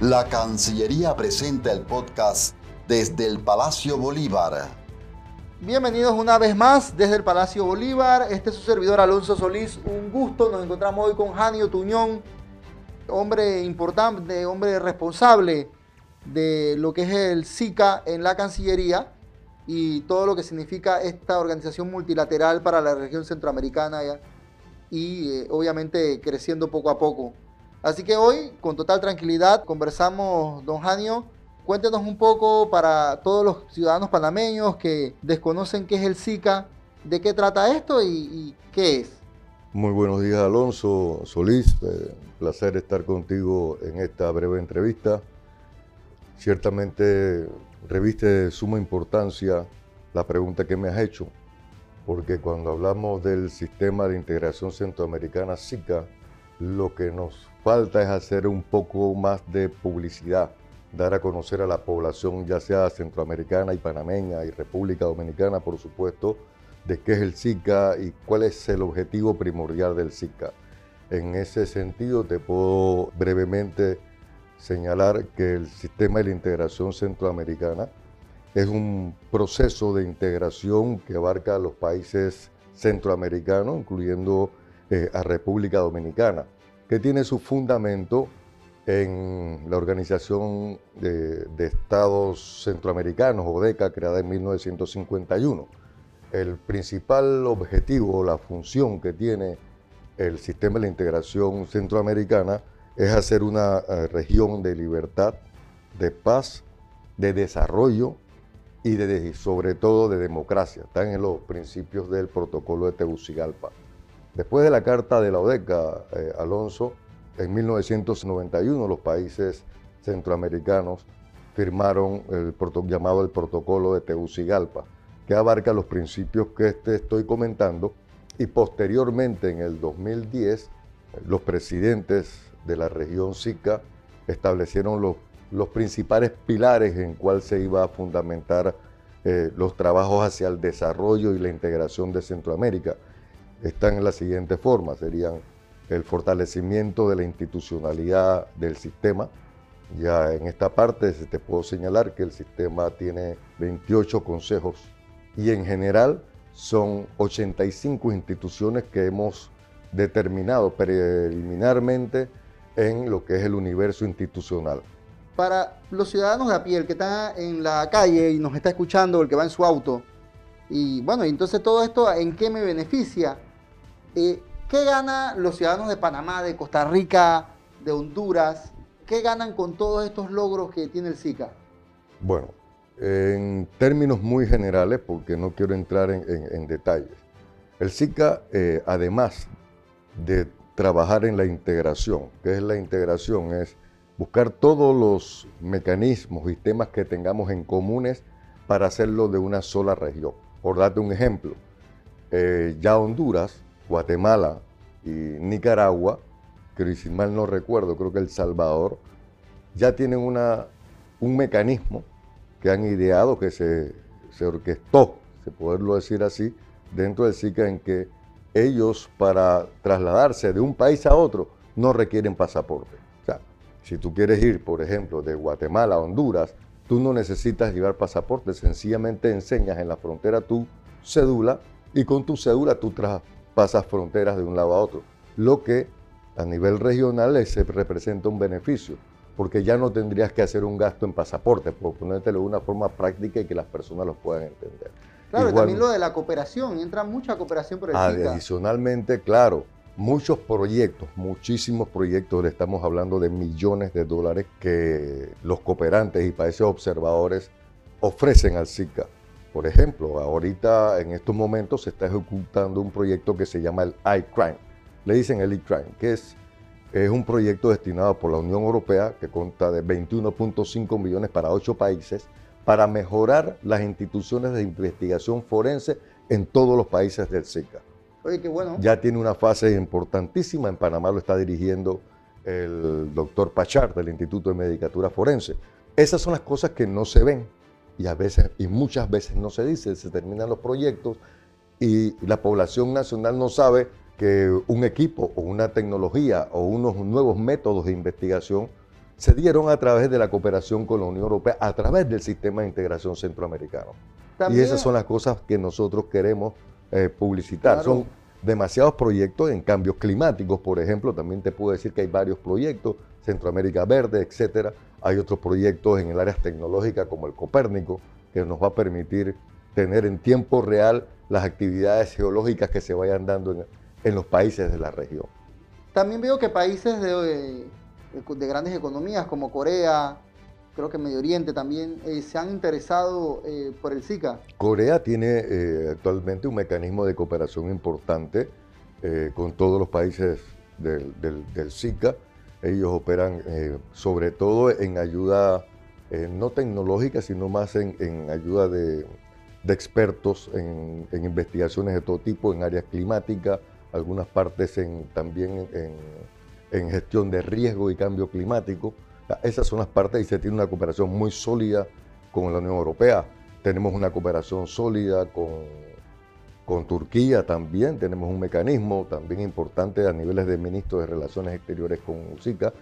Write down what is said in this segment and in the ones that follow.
La Cancillería presenta el podcast desde el Palacio Bolívar. Bienvenidos una vez más desde el Palacio Bolívar. Este es su servidor Alonso Solís. Un gusto. Nos encontramos hoy con Janio Tuñón, hombre importante, hombre responsable de lo que es el SICA en la Cancillería y todo lo que significa esta organización multilateral para la región centroamericana y eh, obviamente creciendo poco a poco. Así que hoy, con total tranquilidad, conversamos, don Janio. Cuéntenos un poco para todos los ciudadanos panameños que desconocen qué es el SICA, de qué trata esto y, qué es. Muy buenos días, Alonso Solís. Eh, placer estar contigo en esta breve entrevista. Ciertamente reviste de suma importancia la pregunta que me has hecho, porque cuando hablamos del sistema de integración centroamericana SICA, lo que nos falta es hacer un poco más de publicidad, dar a conocer a la población, ya sea centroamericana y panameña y República Dominicana, por supuesto, de qué es el SICA y cuál es el objetivo primordial del SICA. En ese sentido, te puedo brevemente señalar que el sistema de la integración centroamericana es un proceso de integración que abarca a los países centroamericanos, incluyendo eh, a República Dominicana, que tiene su fundamento en la Organización de, Estados Centroamericanos, ODECA, creada en 1951. El principal objetivo, la función que tiene el sistema de la integración centroamericana es hacer una eh, región de libertad, de paz, de desarrollo y de, sobre todo de democracia. Están en los principios del protocolo de Tegucigalpa. Después de la carta de la ODECA, eh, Alonso, en 1991 los países centroamericanos firmaron el llamado el protocolo de Tegucigalpa, que abarca los principios que te estoy comentando y posteriormente en el 2010 los presidentes de la región SICA establecieron los, los principales pilares en cuál se iba a fundamentar eh, los trabajos hacia el desarrollo y la integración de Centroamérica. Están en la siguiente forma, serían el fortalecimiento de la institucionalidad del sistema. Ya en esta parte te puedo señalar que el sistema tiene 28 consejos y en general son 85 instituciones que hemos determinado preliminarmente en lo que es el universo institucional. Para los ciudadanos de a pie, el que está en la calle y nos está escuchando, el que va en su auto, y bueno, entonces todo esto, ¿en qué me beneficia? ¿Qué ganan los ciudadanos de Panamá, de Costa Rica, de Honduras? ¿Qué ganan con todos estos logros que tiene el SICA? Bueno, en términos muy generales, porque no quiero entrar en, detalles, el SICA, eh, además de trabajar en la integración. ¿Qué es la integración? Es buscar todos los mecanismos y temas que tengamos en comunes para hacerlo de una sola región. Por darte un ejemplo, eh, ya Honduras, Guatemala y Nicaragua, que si mal no recuerdo, creo que El Salvador, ya tienen una, un mecanismo que han ideado, que se, se orquestó, se poderlo decir así, dentro del SICA en que ellos para trasladarse de un país a otro no requieren pasaporte. O sea, si tú quieres ir, por ejemplo, de Guatemala a Honduras, tú no necesitas llevar pasaporte, sencillamente enseñas en la frontera tu cédula y con tu cédula tú pasas fronteras de un lado a otro. Lo que a nivel regional les representa un beneficio, porque ya no tendrías que hacer un gasto en pasaporte, por ponértelo de una forma práctica y que las personas lo puedan entender. Claro, también lo de la cooperación, entra mucha cooperación por el Adicionalmente, claro, muchos proyectos, muchísimos proyectos, le estamos hablando de millones de dólares que los cooperantes y países observadores ofrecen al SICA. Por ejemplo, ahorita en estos momentos se está ejecutando un proyecto que se llama el iCrime. Le dicen el iCrime, que es, es un proyecto destinado por la Unión Europea que cuenta de 21.5 millones para ocho países para mejorar las instituciones de investigación forense en todos los países del SICA. Oye, qué bueno. Ya tiene una fase importantísima. En Panamá lo está dirigiendo el doctor Pachar del Instituto de Medicatura Forense. Esas son las cosas que no se ven y a veces y muchas veces no se dice. Se terminan los proyectos y la población nacional no sabe que un equipo o una tecnología o unos nuevos métodos de investigación se dieron a través de la cooperación con la Unión Europea, a través del sistema de integración centroamericano. y esas son las cosas que nosotros queremos eh, publicitar. Son demasiados proyectos en cambios climáticos, por ejemplo, también te puedo decir que hay varios proyectos, Centroamérica Verde, etcétera. Hay otros proyectos en el área tecnológica como el Copérnico, que nos va a permitir tener en tiempo real las actividades geológicas que se vayan dando en, los países de la región. También veo que países de, de grandes economías como Corea, creo que Medio Oriente también, eh, se han interesado eh, por el SICA. Corea tiene eh, actualmente un mecanismo de cooperación importante con todos los países del, del, SICA. Ellos operan sobre todo en ayuda no tecnológica, sino más en, ayuda de, expertos en, investigaciones de todo tipo, en áreas climáticas, algunas partes también en gestión de riesgo y cambio climático. Esas son las partes y se tiene una cooperación muy sólida con la Unión Europea. Tenemos una cooperación sólida con, con Turquía también. Tenemos un mecanismo también importante a niveles de ministros de Relaciones Exteriores con Zika.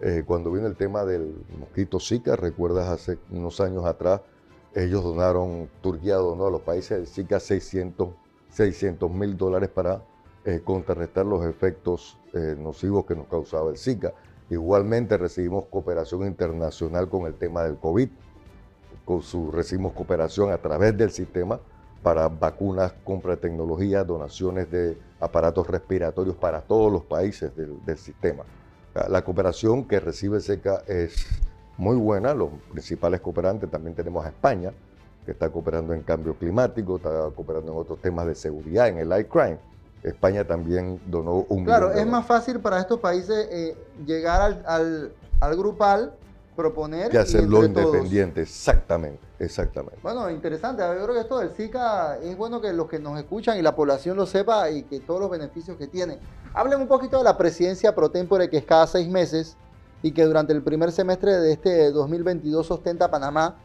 Eh, cuando vino el tema del mosquito Zika, recuerdas hace unos años atrás, ellos donaron, Turquía donó a los países del Zika 600 mil dólares para eh, contrarrestar los efectos eh, nocivos que nos causaba el Zika. Igualmente recibimos cooperación internacional con el tema del COVID. Con su, recibimos cooperación a través del sistema para vacunas, compra de tecnología, donaciones de aparatos respiratorios para todos los países del, sistema. La cooperación que recibe SECA es muy buena. Los principales cooperantes también tenemos a España, que está cooperando en cambio climático, está cooperando en otros temas de seguridad, en el iCrime. España también donó un Claro, es más fácil para estos países eh, llegar al, grupal, proponer. Que hacerlo independiente, exactamente, exactamente. Bueno, interesante. Yo creo que esto del SICA es bueno que los que nos escuchan y la población lo sepa y que todos los beneficios que tiene. Hablen un poquito de la presidencia pro tempore, que es cada seis meses y que durante el primer semestre de este 2022 sostenta Panamá,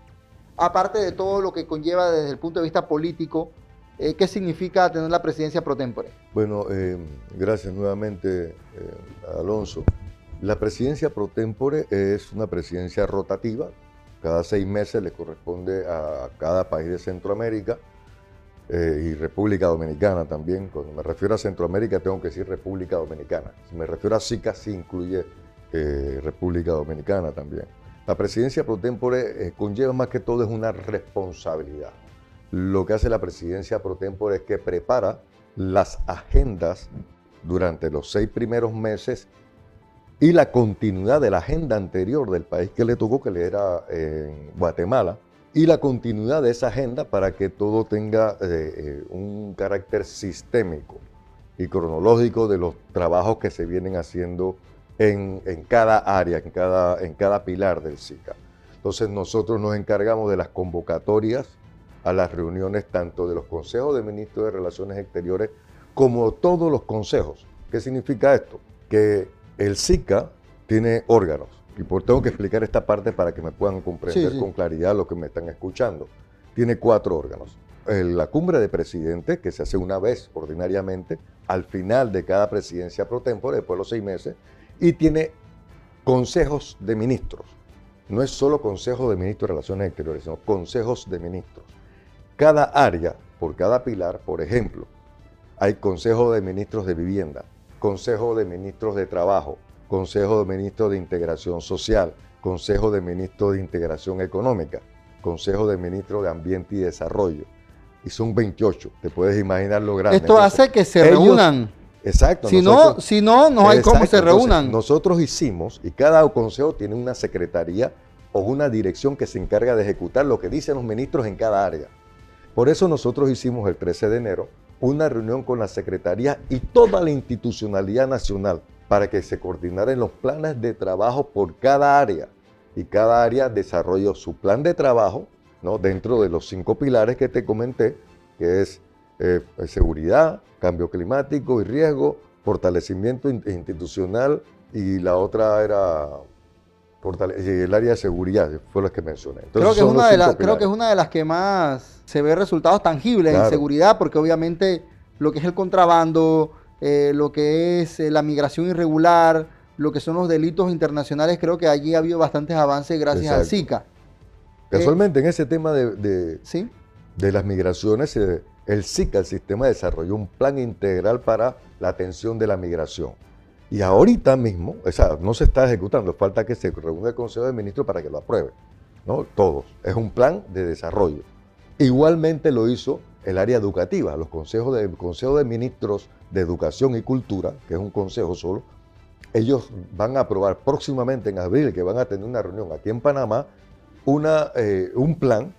aparte de todo lo que conlleva desde el punto de vista político eh, ¿Qué significa tener la presidencia pro tempore? Bueno, eh, gracias nuevamente, eh, Alonso. La presidencia pro tempore es una presidencia rotativa. Cada seis meses le corresponde a cada país de Centroamérica y República Dominicana también. Cuando me refiero a Centroamérica tengo que decir República Dominicana. Si me refiero a SICA, sí incluye República Dominicana también. La presidencia pro tempore conlleva más que todo es una responsabilidad lo que hace la presidencia pro tempore es que prepara las agendas durante los seis primeros meses y la continuidad de la agenda anterior del país que le tocó, que le era en Guatemala, y la continuidad de esa agenda para que todo tenga eh, eh, un carácter sistémico y cronológico de los trabajos que se vienen haciendo en, en cada área, en cada, en cada pilar del SICA. Entonces nosotros nos encargamos de las convocatorias a las reuniones tanto de los consejos de ministros de Relaciones Exteriores como todos los consejos. ¿Qué significa esto? Que el SICA tiene órganos. Y por tengo que explicar esta parte para que me puedan comprender con claridad lo que me están escuchando. Tiene cuatro órganos. La cumbre de presidentes, que se hace una vez ordinariamente, al final de cada presidencia pro tempore, después de los seis meses, y tiene consejos de ministros. No es solo consejo de ministros de Relaciones Exteriores, sino consejos de ministros cada área, por cada pilar, por ejemplo, hay Consejo de Ministros de Vivienda, Consejo de Ministros de Trabajo, Consejo de Ministros de Integración Social, Consejo de Ministros de Integración Económica, Consejo de Ministros de Ambiente y Desarrollo. Y son 28, te puedes imaginar lo grande. Esto hace que se reúnan. Exacto. Si, no, si no, no hay cómo se reúnan. nosotros hicimos, y cada consejo tiene una secretaría o una dirección que se encarga de ejecutar lo que dicen los ministros en cada área. Por eso nosotros hicimos el 13 de enero una reunión con la Secretaría y toda la institucionalidad nacional para que se coordinaran los planes de trabajo por cada área y cada área desarrolló su plan de trabajo ¿no? dentro de los cinco pilares que te comenté, que es eh, seguridad, cambio climático y riesgo, fortalecimiento institucional y la otra era el área de seguridad, fue lo que mencioné. creo, que es una de las, creo que es una de las que más se ve resultados tangibles en seguridad, porque obviamente lo que es el contrabando, eh, lo que es eh, la migración irregular, lo que son los delitos internacionales, creo que allí ha habido bastantes avances gracias al SICA. Casualmente, en ese tema de, ¿sí? de las migraciones, eh, el SICA, el sistema, desarrolló un plan integral para la atención de la migración. Y ahorita mismo, o sea, no se está ejecutando, falta que se reúna el Consejo de Ministros para que lo apruebe. ¿no? Todos. Es un plan de desarrollo. Igualmente lo hizo el área educativa, los consejos de, Consejo de Ministros de Educación y Cultura, que es un consejo solo, ellos van a aprobar próximamente en abril, que van a tener una reunión aquí en Panamá, una, eh, un plan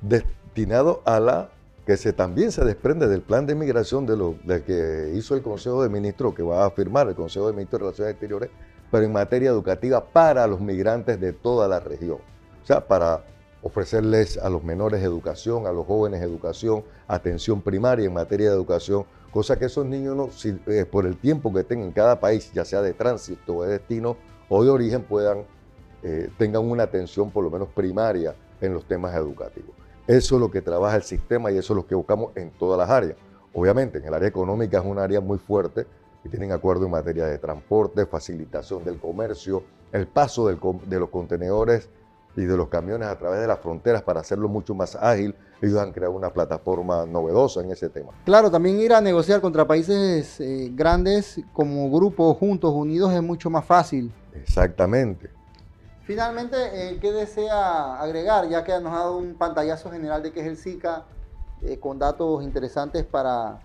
destinado a la que también se desprende del plan de migración de lo, que hizo el Consejo de Ministros, que va a firmar el Consejo de Ministros de Relaciones Exteriores, pero en materia educativa para los migrantes de toda la región. O sea, para ofrecerles a los menores educación, a los jóvenes educación, atención primaria en materia de educación, cosa que esos niños, eh, por el tiempo que tengan en cada país, ya sea de tránsito o de destino o de origen, puedan, eh, tengan una atención por lo menos primaria en los temas educativos. Eso es lo que trabaja el sistema y eso es lo que buscamos en todas las áreas. Obviamente, en el área económica es un área muy fuerte y tienen acuerdo en materia de transporte, facilitación del comercio, el paso de los contenedores y de los camiones a través de las fronteras para hacerlo mucho más ágil. Ellos han creado una plataforma novedosa en ese tema. Claro, también ir a negociar contra países eh, grandes como grupos juntos, unidos, es mucho más fácil. Exactamente. Finalmente, eh, ¿qué desea agregar? Ya que nos ha dado un pantallazo general de qué es el SICA, eh, con datos interesantes para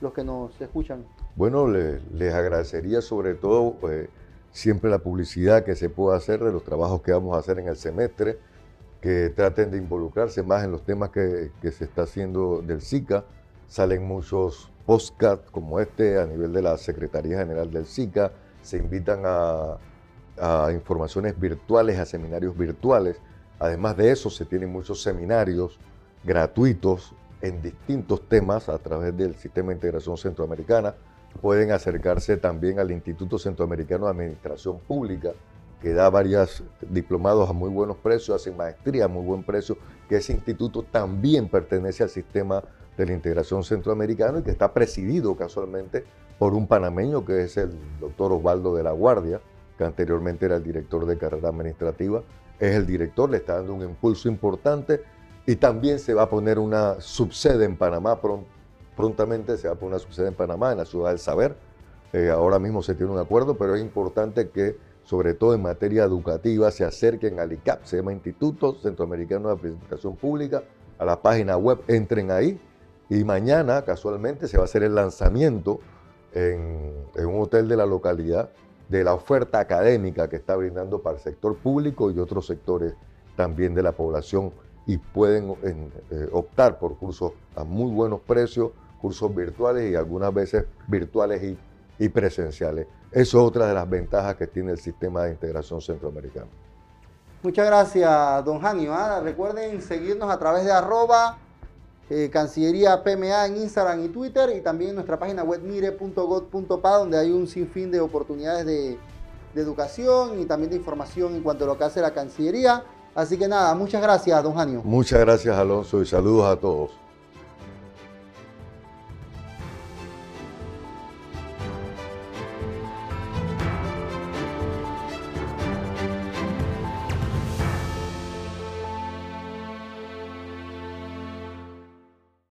los que nos escuchan. Bueno, les, agradecería sobre todo pues, siempre la publicidad que se pueda hacer de los trabajos que vamos a hacer en el semestre, que traten de involucrarse más en los temas que, que se está haciendo del SICA. Salen muchos podcasts como este a nivel de la Secretaría General del SICA, se invitan a a informaciones virtuales, a seminarios virtuales. Además de eso, se tienen muchos seminarios gratuitos en distintos temas a través del Sistema de Integración Centroamericana. Pueden acercarse también al Instituto Centroamericano de Administración Pública, que da varios diplomados a muy buenos precios, hacen maestría a muy buen precio, que ese instituto también pertenece al sistema de la integración centroamericano y que está presidido casualmente por un panameño que es el doctor Osvaldo de la Guardia, que anteriormente era el director de carrera administrativa, es el director, le está dando un impulso importante y también se va a poner una subsede en Panamá, prontamente se va a poner una subsede en Panamá, en la ciudad del saber. Eh, ahora mismo se tiene un acuerdo, pero es importante que, sobre todo en materia educativa, se acerquen al ICAP, se llama Instituto Centroamericano de Administración Pública, a la página web, entren ahí y mañana, casualmente, se va a hacer el lanzamiento en, en un hotel de la localidad de la oferta académica que está brindando para el sector público y otros sectores también de la población y pueden eh, optar por cursos a muy buenos precios, cursos virtuales y algunas veces virtuales y, presenciales. Eso es otra de las ventajas que tiene el sistema de integración centroamericano. Muchas gracias, don Janio. ¿ah? Recuerden seguirnos a través de arroba eh, Cancillería PMA en Instagram y Twitter y también en nuestra página web mire.gov.pa donde hay un sinfín de oportunidades de, de educación y también de información en cuanto a lo que hace la Cancillería. Así que nada, muchas gracias, don Janio. Muchas gracias, Alonso, y saludos a todos.